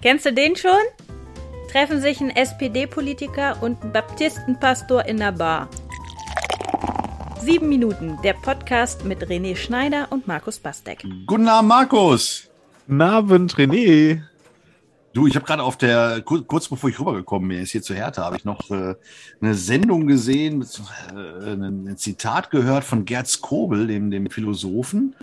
Kennst du den schon? Treffen sich ein SPD-Politiker und ein Baptistenpastor in der Bar. Sieben Minuten, der Podcast mit René Schneider und Markus Bastek. Guten Abend, Markus. Guten Abend, René. Du, ich habe gerade auf der, kurz bevor ich rübergekommen bin, ist hier zu Hertha, habe ich noch äh, eine Sendung gesehen, mit, äh, ein Zitat gehört von Gerd Skobel, dem, dem Philosophen.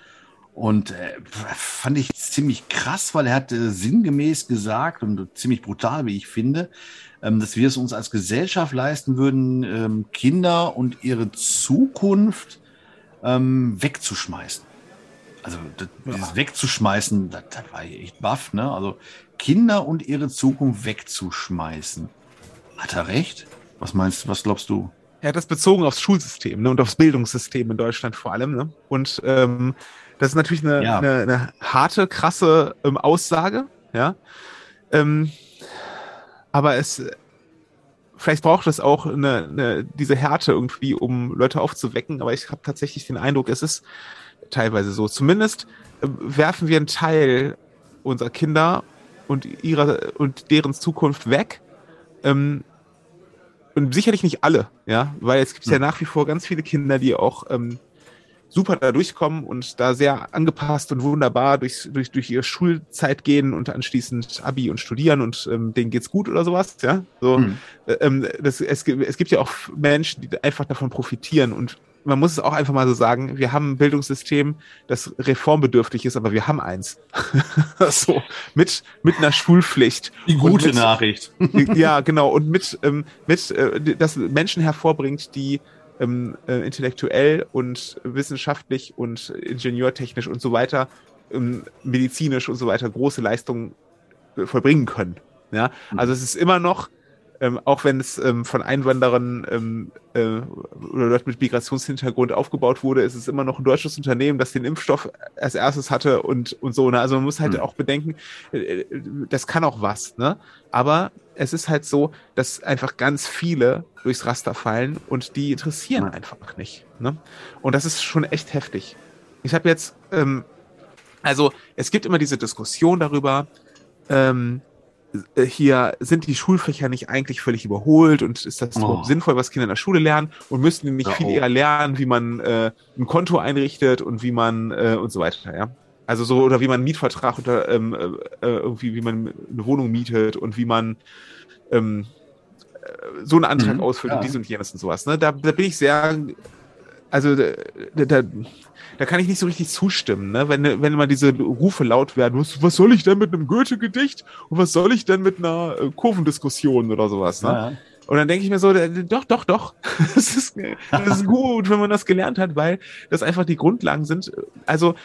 Und äh, fand ich ziemlich krass, weil er hat äh, sinngemäß gesagt und ziemlich brutal, wie ich finde, ähm, dass wir es uns als Gesellschaft leisten würden, ähm, Kinder und ihre Zukunft ähm, wegzuschmeißen. Also das, ja. dieses wegzuschmeißen, das, das war echt baff, ne? Also Kinder und ihre Zukunft wegzuschmeißen. Hat er recht? Was meinst du, was glaubst du? Er hat das bezogen aufs Schulsystem ne, und aufs Bildungssystem in Deutschland vor allem. Ne? Und ähm, das ist natürlich eine, ja. eine, eine harte, krasse ähm, Aussage, ja. Ähm, aber es, vielleicht braucht es auch eine, eine, diese Härte irgendwie, um Leute aufzuwecken. Aber ich habe tatsächlich den Eindruck, es ist teilweise so. Zumindest äh, werfen wir einen Teil unserer Kinder und ihrer und deren Zukunft weg. Ähm, und sicherlich nicht alle, ja, weil es gibt ja hm. nach wie vor ganz viele Kinder, die auch ähm, super da durchkommen und da sehr angepasst und wunderbar durch, durch, durch ihre Schulzeit gehen und anschließend Abi und studieren und ähm, denen geht's gut oder sowas, ja. So, mhm. ähm, das, es, es gibt ja auch Menschen, die einfach davon profitieren und man muss es auch einfach mal so sagen, wir haben ein Bildungssystem, das reformbedürftig ist, aber wir haben eins. so, mit, mit einer Schulpflicht. Die gute mit, Nachricht. ja, genau. Und mit, ähm, mit äh, das Menschen hervorbringt, die ähm, äh, intellektuell und wissenschaftlich und ingenieurtechnisch und so weiter, ähm, medizinisch und so weiter große Leistungen äh, vollbringen können. Ja, mhm. also es ist immer noch, ähm, auch wenn es ähm, von Einwanderern ähm, äh, oder Leuten mit Migrationshintergrund aufgebaut wurde, ist es immer noch ein deutsches Unternehmen, das den Impfstoff als erstes hatte und, und so. Ne? Also man muss halt mhm. auch bedenken, äh, äh, das kann auch was, ne? Aber es ist halt so, dass einfach ganz viele durchs Raster fallen und die interessieren einfach nicht. Ne? Und das ist schon echt heftig. Ich habe jetzt, ähm, also es gibt immer diese Diskussion darüber, ähm, äh, hier sind die Schulfächer nicht eigentlich völlig überholt und ist das oh. sinnvoll, was Kinder in der Schule lernen und müssten die nicht ja, viel oh. eher lernen, wie man äh, ein Konto einrichtet und wie man äh, und so weiter, ja. Also so, oder wie man einen Mietvertrag oder ähm, äh, äh, irgendwie, wie man eine Wohnung mietet und wie man ähm, äh, so einen Antrag mhm, ausfüllt ja. und dies und jenes und sowas. Ne? Da, da bin ich sehr, also da, da, da kann ich nicht so richtig zustimmen, ne? wenn, wenn immer diese Rufe laut werden, was, was soll ich denn mit einem Goethe-Gedicht und was soll ich denn mit einer äh, Kurvendiskussion oder sowas. Ne? Ja. Und dann denke ich mir so, doch, doch, doch. Das ist, ist gut, wenn man das gelernt hat, weil das einfach die Grundlagen sind. Also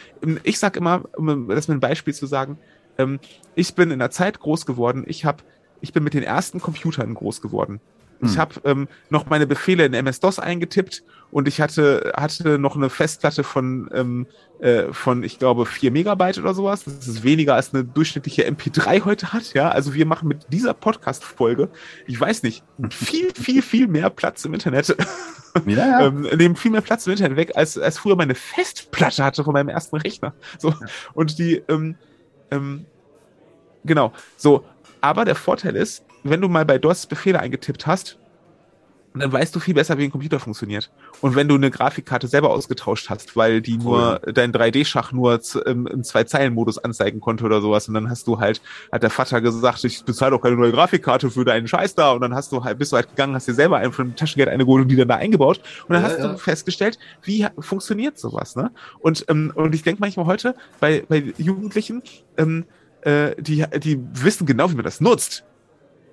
ich sag immer, um das mit einem Beispiel zu sagen, ähm, ich bin in der Zeit groß geworden, ich habe, ich bin mit den ersten Computern groß geworden. Ich hm. habe ähm, noch meine Befehle in MS-DOS eingetippt und ich hatte, hatte noch eine Festplatte von, ähm, äh, von, ich glaube, vier Megabyte oder sowas. Das ist weniger als eine durchschnittliche MP3 heute hat. Ja, also wir machen mit dieser Podcast-Folge, ich weiß nicht, viel, viel, viel mehr Platz im Internet. Ja, ja. ähm, nehmen viel mehr Platz im Internet weg, als, als früher meine Festplatte hatte von meinem ersten Rechner. So. Ja. Und die, ähm, ähm, genau, so. Aber der Vorteil ist, wenn du mal bei DOS Befehle eingetippt hast, dann weißt du viel besser, wie ein Computer funktioniert. Und wenn du eine Grafikkarte selber ausgetauscht hast, weil die cool. nur dein 3D-Schach nur im, im Zwei-Zeilen-Modus anzeigen konnte oder sowas, und dann hast du halt, hat der Vater gesagt, ich bezahle doch keine neue Grafikkarte für deinen Scheiß da, und dann hast du halt, bist du halt gegangen, hast dir selber einen von dem Taschengeld eine geholt und die dann da eingebaut, und dann ja, hast ja. du festgestellt, wie funktioniert sowas, ne? Und, ähm, und ich denke manchmal heute bei, bei Jugendlichen, ähm, äh, die, die wissen genau, wie man das nutzt.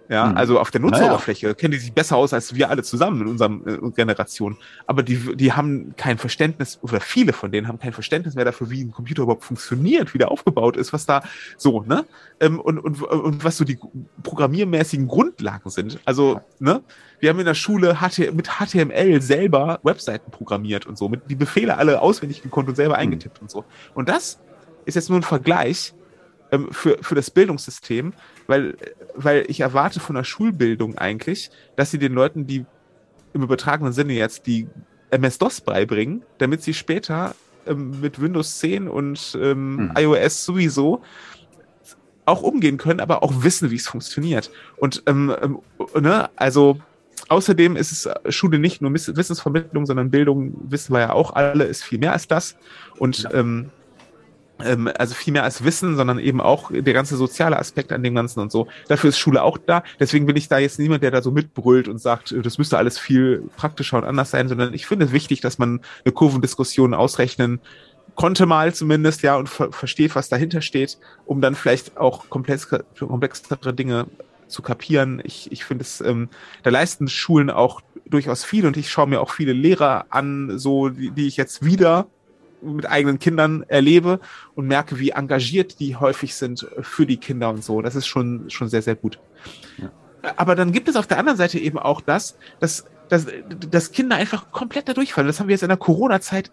Ja, mhm. also auf der Nutzeroberfläche naja. kennen die sich besser aus als wir alle zusammen in unserem äh, Generation. Aber die, die haben kein Verständnis, oder viele von denen haben kein Verständnis mehr dafür, wie ein Computer überhaupt funktioniert, wie der aufgebaut ist, was da so, ne? Ähm, und, und, und was so die programmiermäßigen Grundlagen sind. Also, ne? Wir haben in der Schule HT, mit HTML selber Webseiten programmiert und so, mit die Befehle alle auswendig gekonnt und selber mhm. eingetippt und so. Und das ist jetzt nur ein Vergleich ähm, für, für das Bildungssystem, weil, weil ich erwarte von der Schulbildung eigentlich, dass sie den Leuten, die im übertragenen Sinne jetzt die MS-DOS beibringen, damit sie später ähm, mit Windows 10 und ähm, hm. iOS sowieso auch umgehen können, aber auch wissen, wie es funktioniert. Und ähm, ähm, ne, also außerdem ist es äh, Schule nicht nur Wissensvermittlung, sondern Bildung, wissen wir ja auch alle, ist viel mehr als das. Und ja. ähm, ähm, also viel mehr als Wissen, sondern eben auch der ganze soziale Aspekt an dem Ganzen und so. Dafür ist Schule auch da. Deswegen bin ich da jetzt niemand, der da so mitbrüllt und sagt, äh, das müsste alles viel praktischer und anders sein, sondern ich finde es wichtig, dass man eine Kurvendiskussion ausrechnen konnte mal zumindest, ja, und ver versteht, was dahinter steht, um dann vielleicht auch komplex komplexere Dinge zu kapieren. Ich, ich finde es, ähm, da leisten Schulen auch durchaus viel und ich schaue mir auch viele Lehrer an, so die, die ich jetzt wieder mit eigenen Kindern erlebe und merke, wie engagiert die häufig sind für die Kinder und so. Das ist schon, schon sehr, sehr gut. Ja. Aber dann gibt es auf der anderen Seite eben auch das, dass, dass, dass Kinder einfach komplett da durchfallen. Das haben wir jetzt in der Corona-Zeit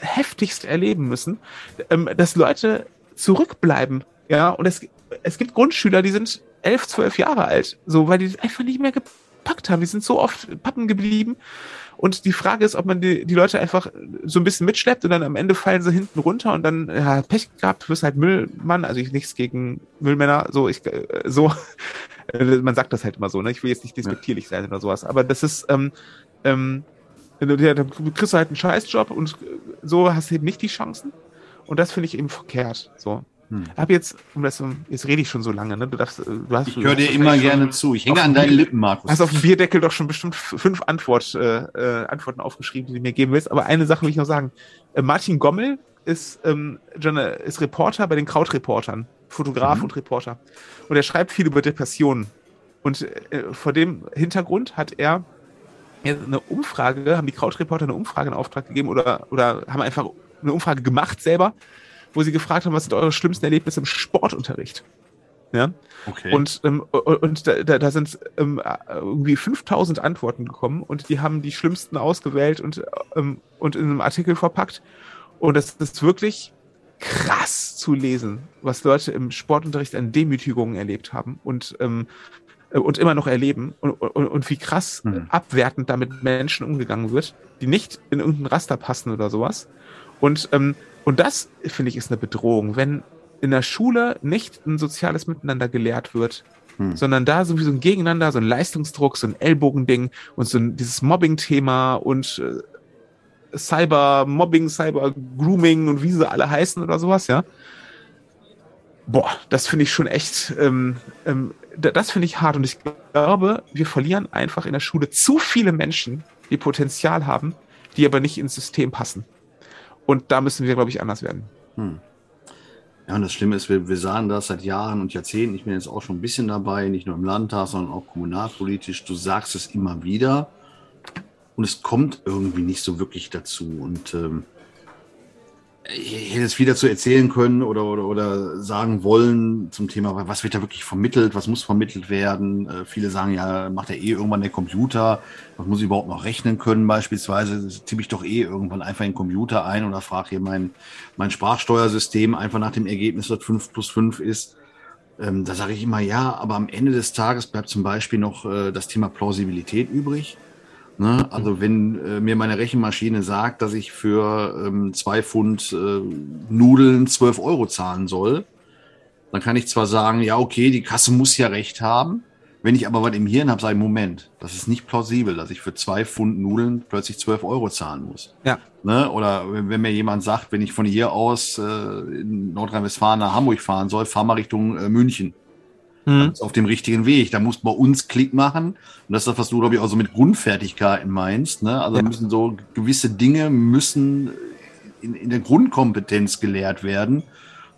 heftigst erleben müssen, ähm, dass Leute zurückbleiben. Ja, und es, es gibt Grundschüler, die sind elf, zwölf Jahre alt, so, weil die einfach nicht mehr gepackt haben. Die sind so oft pappen geblieben und die Frage ist, ob man die, die Leute einfach so ein bisschen mitschleppt und dann am Ende fallen sie hinten runter und dann ja, Pech gehabt, du bist halt Müllmann. Also ich nichts gegen Müllmänner, so ich äh, so man sagt das halt immer so, ne? Ich will jetzt nicht despektierlich sein oder sowas, aber das ist ähm, ähm, dann kriegst du halt einen Scheißjob und so hast du eben nicht die Chancen. Und das finde ich eben verkehrt. So. Hm. Hab jetzt, um das, jetzt rede ich schon so lange, ne? Du darfst, du hast, ich höre dir immer gerne zu. Ich hänge an deinen Lippen, Markus. Hast auf dem Bierdeckel doch schon bestimmt fünf Antwort, äh, äh, Antworten aufgeschrieben, die du mir geben willst. Aber eine Sache will ich noch sagen. Äh, Martin Gommel ist, ähm, ist Reporter bei den Krautreportern, Fotograf mhm. und Reporter. Und er schreibt viel über Depressionen. Und äh, vor dem Hintergrund hat er eine Umfrage, haben die Krautreporter eine Umfrage in Auftrag gegeben oder, oder haben einfach eine Umfrage gemacht selber wo sie gefragt haben, was sind eure schlimmsten Erlebnisse im Sportunterricht? Ja. Okay. Und, ähm, und da, da sind ähm, irgendwie 5000 Antworten gekommen und die haben die schlimmsten ausgewählt und, ähm, und in einem Artikel verpackt. Und das ist wirklich krass zu lesen, was Leute im Sportunterricht an Demütigungen erlebt haben und, ähm, und immer noch erleben und, und, und wie krass mhm. abwertend damit Menschen umgegangen wird, die nicht in irgendein Raster passen oder sowas. Und ähm, und das, finde ich, ist eine Bedrohung, wenn in der Schule nicht ein soziales Miteinander gelehrt wird, hm. sondern da sowieso ein Gegeneinander, so ein Leistungsdruck, so ein Ellbogending und so ein, dieses Mobbing-Thema und äh, Cyber-Mobbing, Cyber-Grooming und wie sie alle heißen oder sowas, ja. Boah, das finde ich schon echt, ähm, ähm, das finde ich hart und ich glaube, wir verlieren einfach in der Schule zu viele Menschen, die Potenzial haben, die aber nicht ins System passen. Und da müssen wir, glaube ich, anders werden. Hm. Ja, und das Schlimme ist, wir, wir sagen das seit Jahren und Jahrzehnten. Ich bin jetzt auch schon ein bisschen dabei, nicht nur im Landtag, sondern auch kommunalpolitisch. Du sagst es immer wieder und es kommt irgendwie nicht so wirklich dazu. Und ähm, ich hätte es viel dazu erzählen können oder, oder, oder sagen wollen zum Thema, was wird da wirklich vermittelt, was muss vermittelt werden. Äh, viele sagen ja, macht er eh irgendwann der Computer, was muss ich überhaupt noch rechnen können beispielsweise, tippe ich doch eh irgendwann einfach in den Computer ein oder frage hier mein, mein Sprachsteuersystem einfach nach dem Ergebnis, was 5 plus 5 ist. Ähm, da sage ich immer ja, aber am Ende des Tages bleibt zum Beispiel noch äh, das Thema Plausibilität übrig. Ne? Also wenn äh, mir meine Rechenmaschine sagt, dass ich für ähm, zwei Pfund äh, Nudeln zwölf Euro zahlen soll, dann kann ich zwar sagen, ja okay, die Kasse muss ja recht haben. Wenn ich aber was im Hirn habe, sage ich, Moment, das ist nicht plausibel, dass ich für zwei Pfund Nudeln plötzlich zwölf Euro zahlen muss. Ja. Ne? Oder wenn, wenn, mir jemand sagt, wenn ich von hier aus äh, in Nordrhein-Westfalen nach Hamburg fahren soll, fahr mal Richtung äh, München mhm. auf dem richtigen Weg. Da muss bei uns Klick machen. Und das ist das, was du, glaube ich, auch so mit Grundfertigkeiten meinst. Ne? Also ja. müssen so gewisse Dinge müssen in, in der Grundkompetenz gelehrt werden.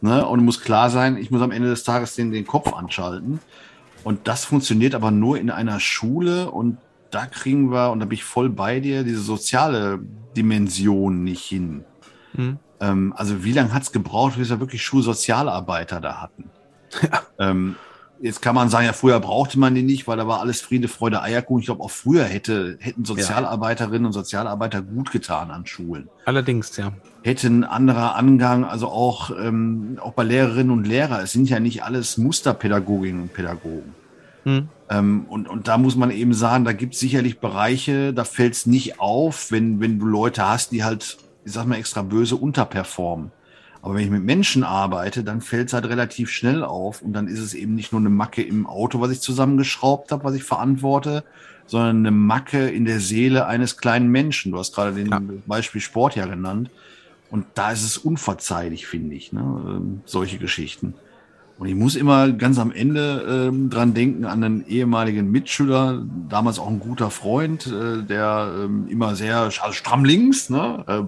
Ne? Und muss klar sein, ich muss am Ende des Tages den, den Kopf anschalten. Und das funktioniert aber nur in einer Schule und da kriegen wir, und da bin ich voll bei dir, diese soziale Dimension nicht hin. Mhm. Ähm, also wie lange hat es gebraucht, bis wir wirklich Schulsozialarbeiter da hatten? Ja. Ähm, Jetzt kann man sagen, ja, früher brauchte man die nicht, weil da war alles Friede, Freude, Eierkuchen. Ich glaube, auch früher hätte, hätten Sozialarbeiterinnen und Sozialarbeiter gut getan an Schulen. Allerdings, ja. Hätte ein anderer Angang, also auch, ähm, auch bei Lehrerinnen und Lehrern. Es sind ja nicht alles Musterpädagoginnen und Pädagogen. Hm. Ähm, und, und da muss man eben sagen, da gibt es sicherlich Bereiche, da fällt es nicht auf, wenn, wenn du Leute hast, die halt, ich sag mal extra böse, unterperformen. Aber wenn ich mit Menschen arbeite, dann fällt es halt relativ schnell auf und dann ist es eben nicht nur eine Macke im Auto, was ich zusammengeschraubt habe, was ich verantworte, sondern eine Macke in der Seele eines kleinen Menschen. Du hast gerade den ja. Beispiel Sport ja genannt. Und da ist es unverzeihlich, finde ich, ne? Ähm, solche Geschichten. Und ich muss immer ganz am Ende ähm, dran denken an einen ehemaligen Mitschüler, damals auch ein guter Freund, äh, der ähm, immer sehr also stramm links, ne? äh,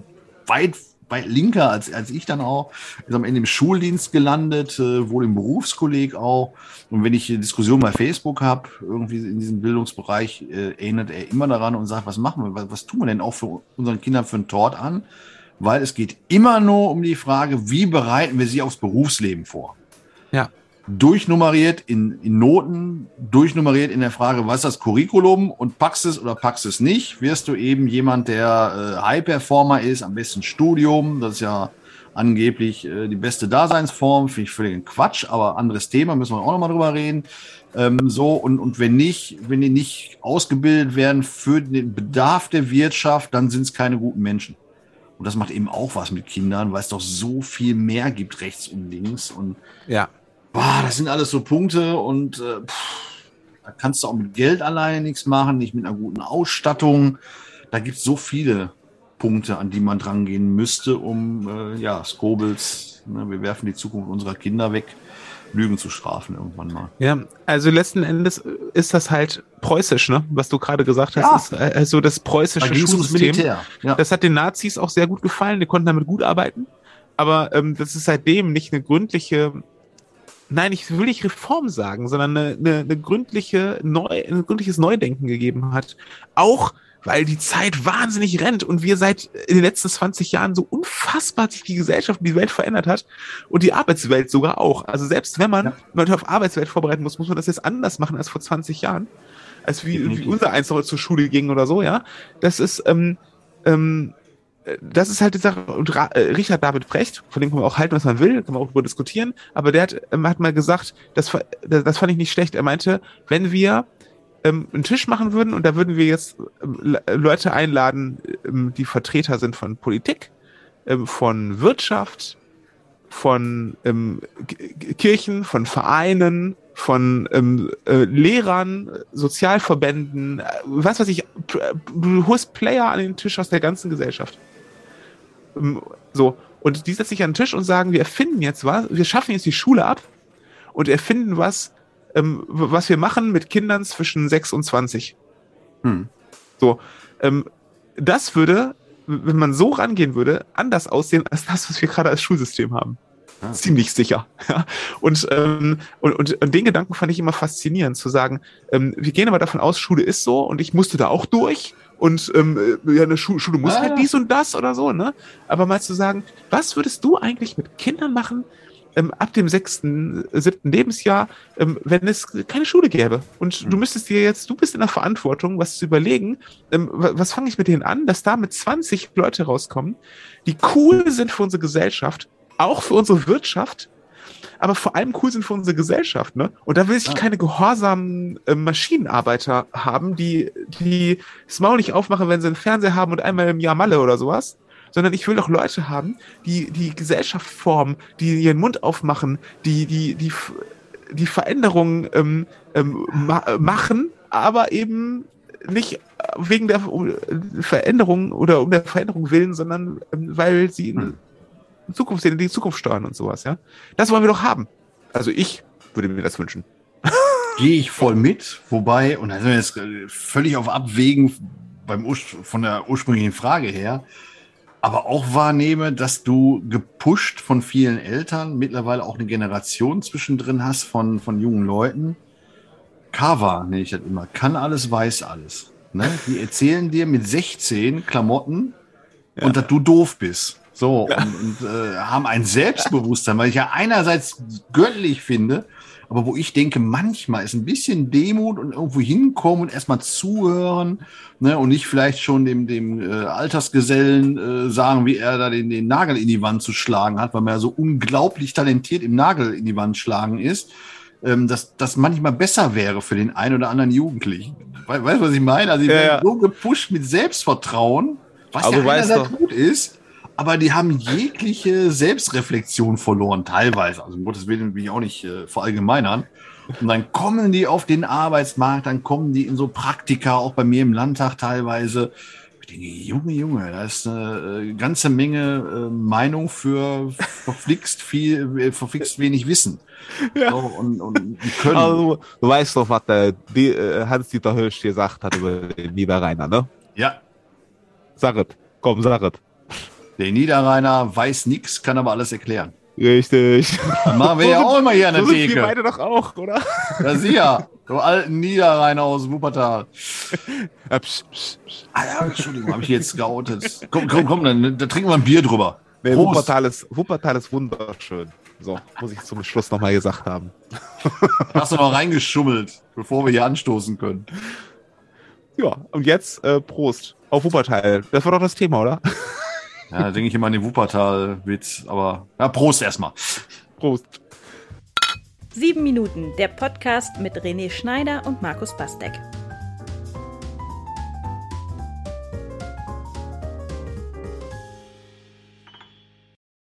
weit weit linker als, als ich dann auch, ist am Ende im Schuldienst gelandet, äh, wohl im Berufskolleg auch. Und wenn ich eine Diskussion bei Facebook habe, irgendwie in diesem Bildungsbereich, äh, erinnert er immer daran und sagt, was machen wir, was, was tun wir denn auch für unseren Kindern für einen Tort an? Weil es geht immer nur um die Frage, wie bereiten wir sie aufs Berufsleben vor? Ja durchnummeriert in, in Noten, durchnummeriert in der Frage, was ist das Curriculum und packst es oder packst es nicht, wirst du eben jemand, der äh, High-Performer ist, am besten Studium, das ist ja angeblich äh, die beste Daseinsform, finde ich völlig Quatsch, aber anderes Thema, müssen wir auch nochmal drüber reden. Ähm, so, und, und wenn nicht, wenn die nicht ausgebildet werden für den Bedarf der Wirtschaft, dann sind es keine guten Menschen. Und das macht eben auch was mit Kindern, weil es doch so viel mehr gibt rechts und links. Und ja boah, das sind alles so Punkte und äh, pff, da kannst du auch mit Geld alleine nichts machen, nicht mit einer guten Ausstattung. Da gibt es so viele Punkte, an die man drangehen müsste, um äh, ja, Skobels, ne, wir werfen die Zukunft unserer Kinder weg, Lügen zu strafen irgendwann mal. Ja, also letzten Endes ist das halt preußisch, ne? Was du gerade gesagt hast, ja. ist also das preußische da Schulsystem. Ja. Das hat den Nazis auch sehr gut gefallen, die konnten damit gut arbeiten. Aber ähm, das ist seitdem nicht eine gründliche nein, ich will nicht Reform sagen, sondern eine, eine, eine gründliche Neu, ein gründliches Neudenken gegeben hat. Auch weil die Zeit wahnsinnig rennt und wir seit in den letzten 20 Jahren so unfassbar sich die Gesellschaft und die Welt verändert hat und die Arbeitswelt sogar auch. Also selbst wenn man ja. Leute auf Arbeitswelt vorbereiten muss, muss man das jetzt anders machen als vor 20 Jahren. Als wie, wie unser eins noch zur Schule ging oder so, ja. Das ist, ähm, ähm, das ist halt die Sache. Und äh, Richard David Brecht, von dem kann man auch halten, was man will, kann man auch darüber diskutieren, aber der hat, ähm, hat mal gesagt, das, das fand ich nicht schlecht. Er meinte, wenn wir ähm, einen Tisch machen würden und da würden wir jetzt ähm, Leute einladen, ähm, die Vertreter sind von Politik, ähm, von Wirtschaft, von ähm, Kirchen, von Vereinen, von ähm, äh, Lehrern, Sozialverbänden, äh, was weiß ich, du holst Player an den Tisch aus der ganzen Gesellschaft. Ähm, so. Und die setzen sich an den Tisch und sagen, wir erfinden jetzt was, wir schaffen jetzt die Schule ab und erfinden was, ähm, was wir machen mit Kindern zwischen 6 und 20. Hm. So. Ähm, das würde, wenn man so rangehen würde, anders aussehen als das, was wir gerade als Schulsystem haben. Ah. Ziemlich sicher. Ja. Und, ähm, und, und, und den Gedanken fand ich immer faszinierend, zu sagen, ähm, wir gehen aber davon aus, Schule ist so und ich musste da auch durch und ähm, äh, ja, eine Schu Schule muss ah. halt dies und das oder so, ne? Aber mal zu sagen, was würdest du eigentlich mit Kindern machen, ähm, ab dem sechsten, siebten Lebensjahr, ähm, wenn es keine Schule gäbe. Und mhm. du müsstest dir jetzt, du bist in der Verantwortung, was zu überlegen, ähm, was fange ich mit denen an, dass da mit 20 Leute rauskommen, die cool sind für unsere Gesellschaft, auch für unsere Wirtschaft, aber vor allem cool sind für unsere Gesellschaft. Ne? Und da will ich ah. keine gehorsamen äh, Maschinenarbeiter haben, die, die das Maul nicht aufmachen, wenn sie einen Fernseher haben und einmal im Jahr Malle oder sowas. Sondern ich will doch Leute haben, die die Gesellschaft formen, die ihren Mund aufmachen, die die die die Veränderungen ähm, ähm, ma machen, aber eben nicht wegen der Veränderung oder um der Veränderung willen, sondern ähm, weil sie hm. Zukunft sehen, die Zukunft steuern und sowas, ja. Das wollen wir doch haben. Also ich würde mir das wünschen. Gehe ich voll mit, wobei, und da sind wir jetzt völlig auf Abwägen beim von der ursprünglichen Frage her, aber auch wahrnehme, dass du gepusht von vielen Eltern mittlerweile auch eine Generation zwischendrin hast von, von jungen Leuten. Kava nenne ich das immer. Kann alles, weiß alles. Ne? Die erzählen dir mit 16 Klamotten ja. und dass du doof bist. So, ja. und, und äh, haben ein Selbstbewusstsein, weil ich ja einerseits göttlich finde, aber wo ich denke, manchmal ist ein bisschen Demut und irgendwo hinkommen und erstmal zuhören ne, und nicht vielleicht schon dem, dem äh, Altersgesellen äh, sagen, wie er da den, den Nagel in die Wand zu schlagen hat, weil man ja so unglaublich talentiert im Nagel in die Wand schlagen ist, ähm, dass das manchmal besser wäre für den einen oder anderen Jugendlichen. We weißt du, was ich meine? Also ich ja, ja. so gepusht mit Selbstvertrauen, was aber ja einerseits gut ist, aber die haben jegliche Selbstreflexion verloren, teilweise. Also um Gottes Willen will ich auch nicht äh, verallgemeinern. Und dann kommen die auf den Arbeitsmarkt, dann kommen die in so Praktika, auch bei mir im Landtag teilweise. Ich denke, Junge, Junge, da ist eine äh, ganze Menge äh, Meinung für verflixt viel, äh, verflixt wenig Wissen. Ja. So, und, und können. Also, du weißt doch, was der die, äh, Hans-Dieter Hirsch gesagt hat über den Niederrheiner, ne? ja, Sag es. Komm, sag es. Der Niederrheiner weiß nichts, kann aber alles erklären. Richtig. Das machen wir ja auch immer hier an der so sind wir Theke. beide doch auch, oder? Ja, sicher. Du alten Niederrheiner aus Wuppertal. Ah ja, Entschuldigung, habe ich jetzt geoutet. Komm, komm, komm, dann, dann trinken wir ein Bier drüber. Nee. Wuppertal ist, Wuppertal ist wunderschön. So, muss ich zum Schluss nochmal gesagt haben. Hast du noch reingeschummelt, bevor wir hier anstoßen können. Ja, und jetzt äh, Prost auf Wuppertal. Das war doch das Thema, oder? Ja, da denke ich immer an den Wuppertal-Witz, aber ja, Prost erstmal. Prost. Sieben Minuten, der Podcast mit René Schneider und Markus Bastek.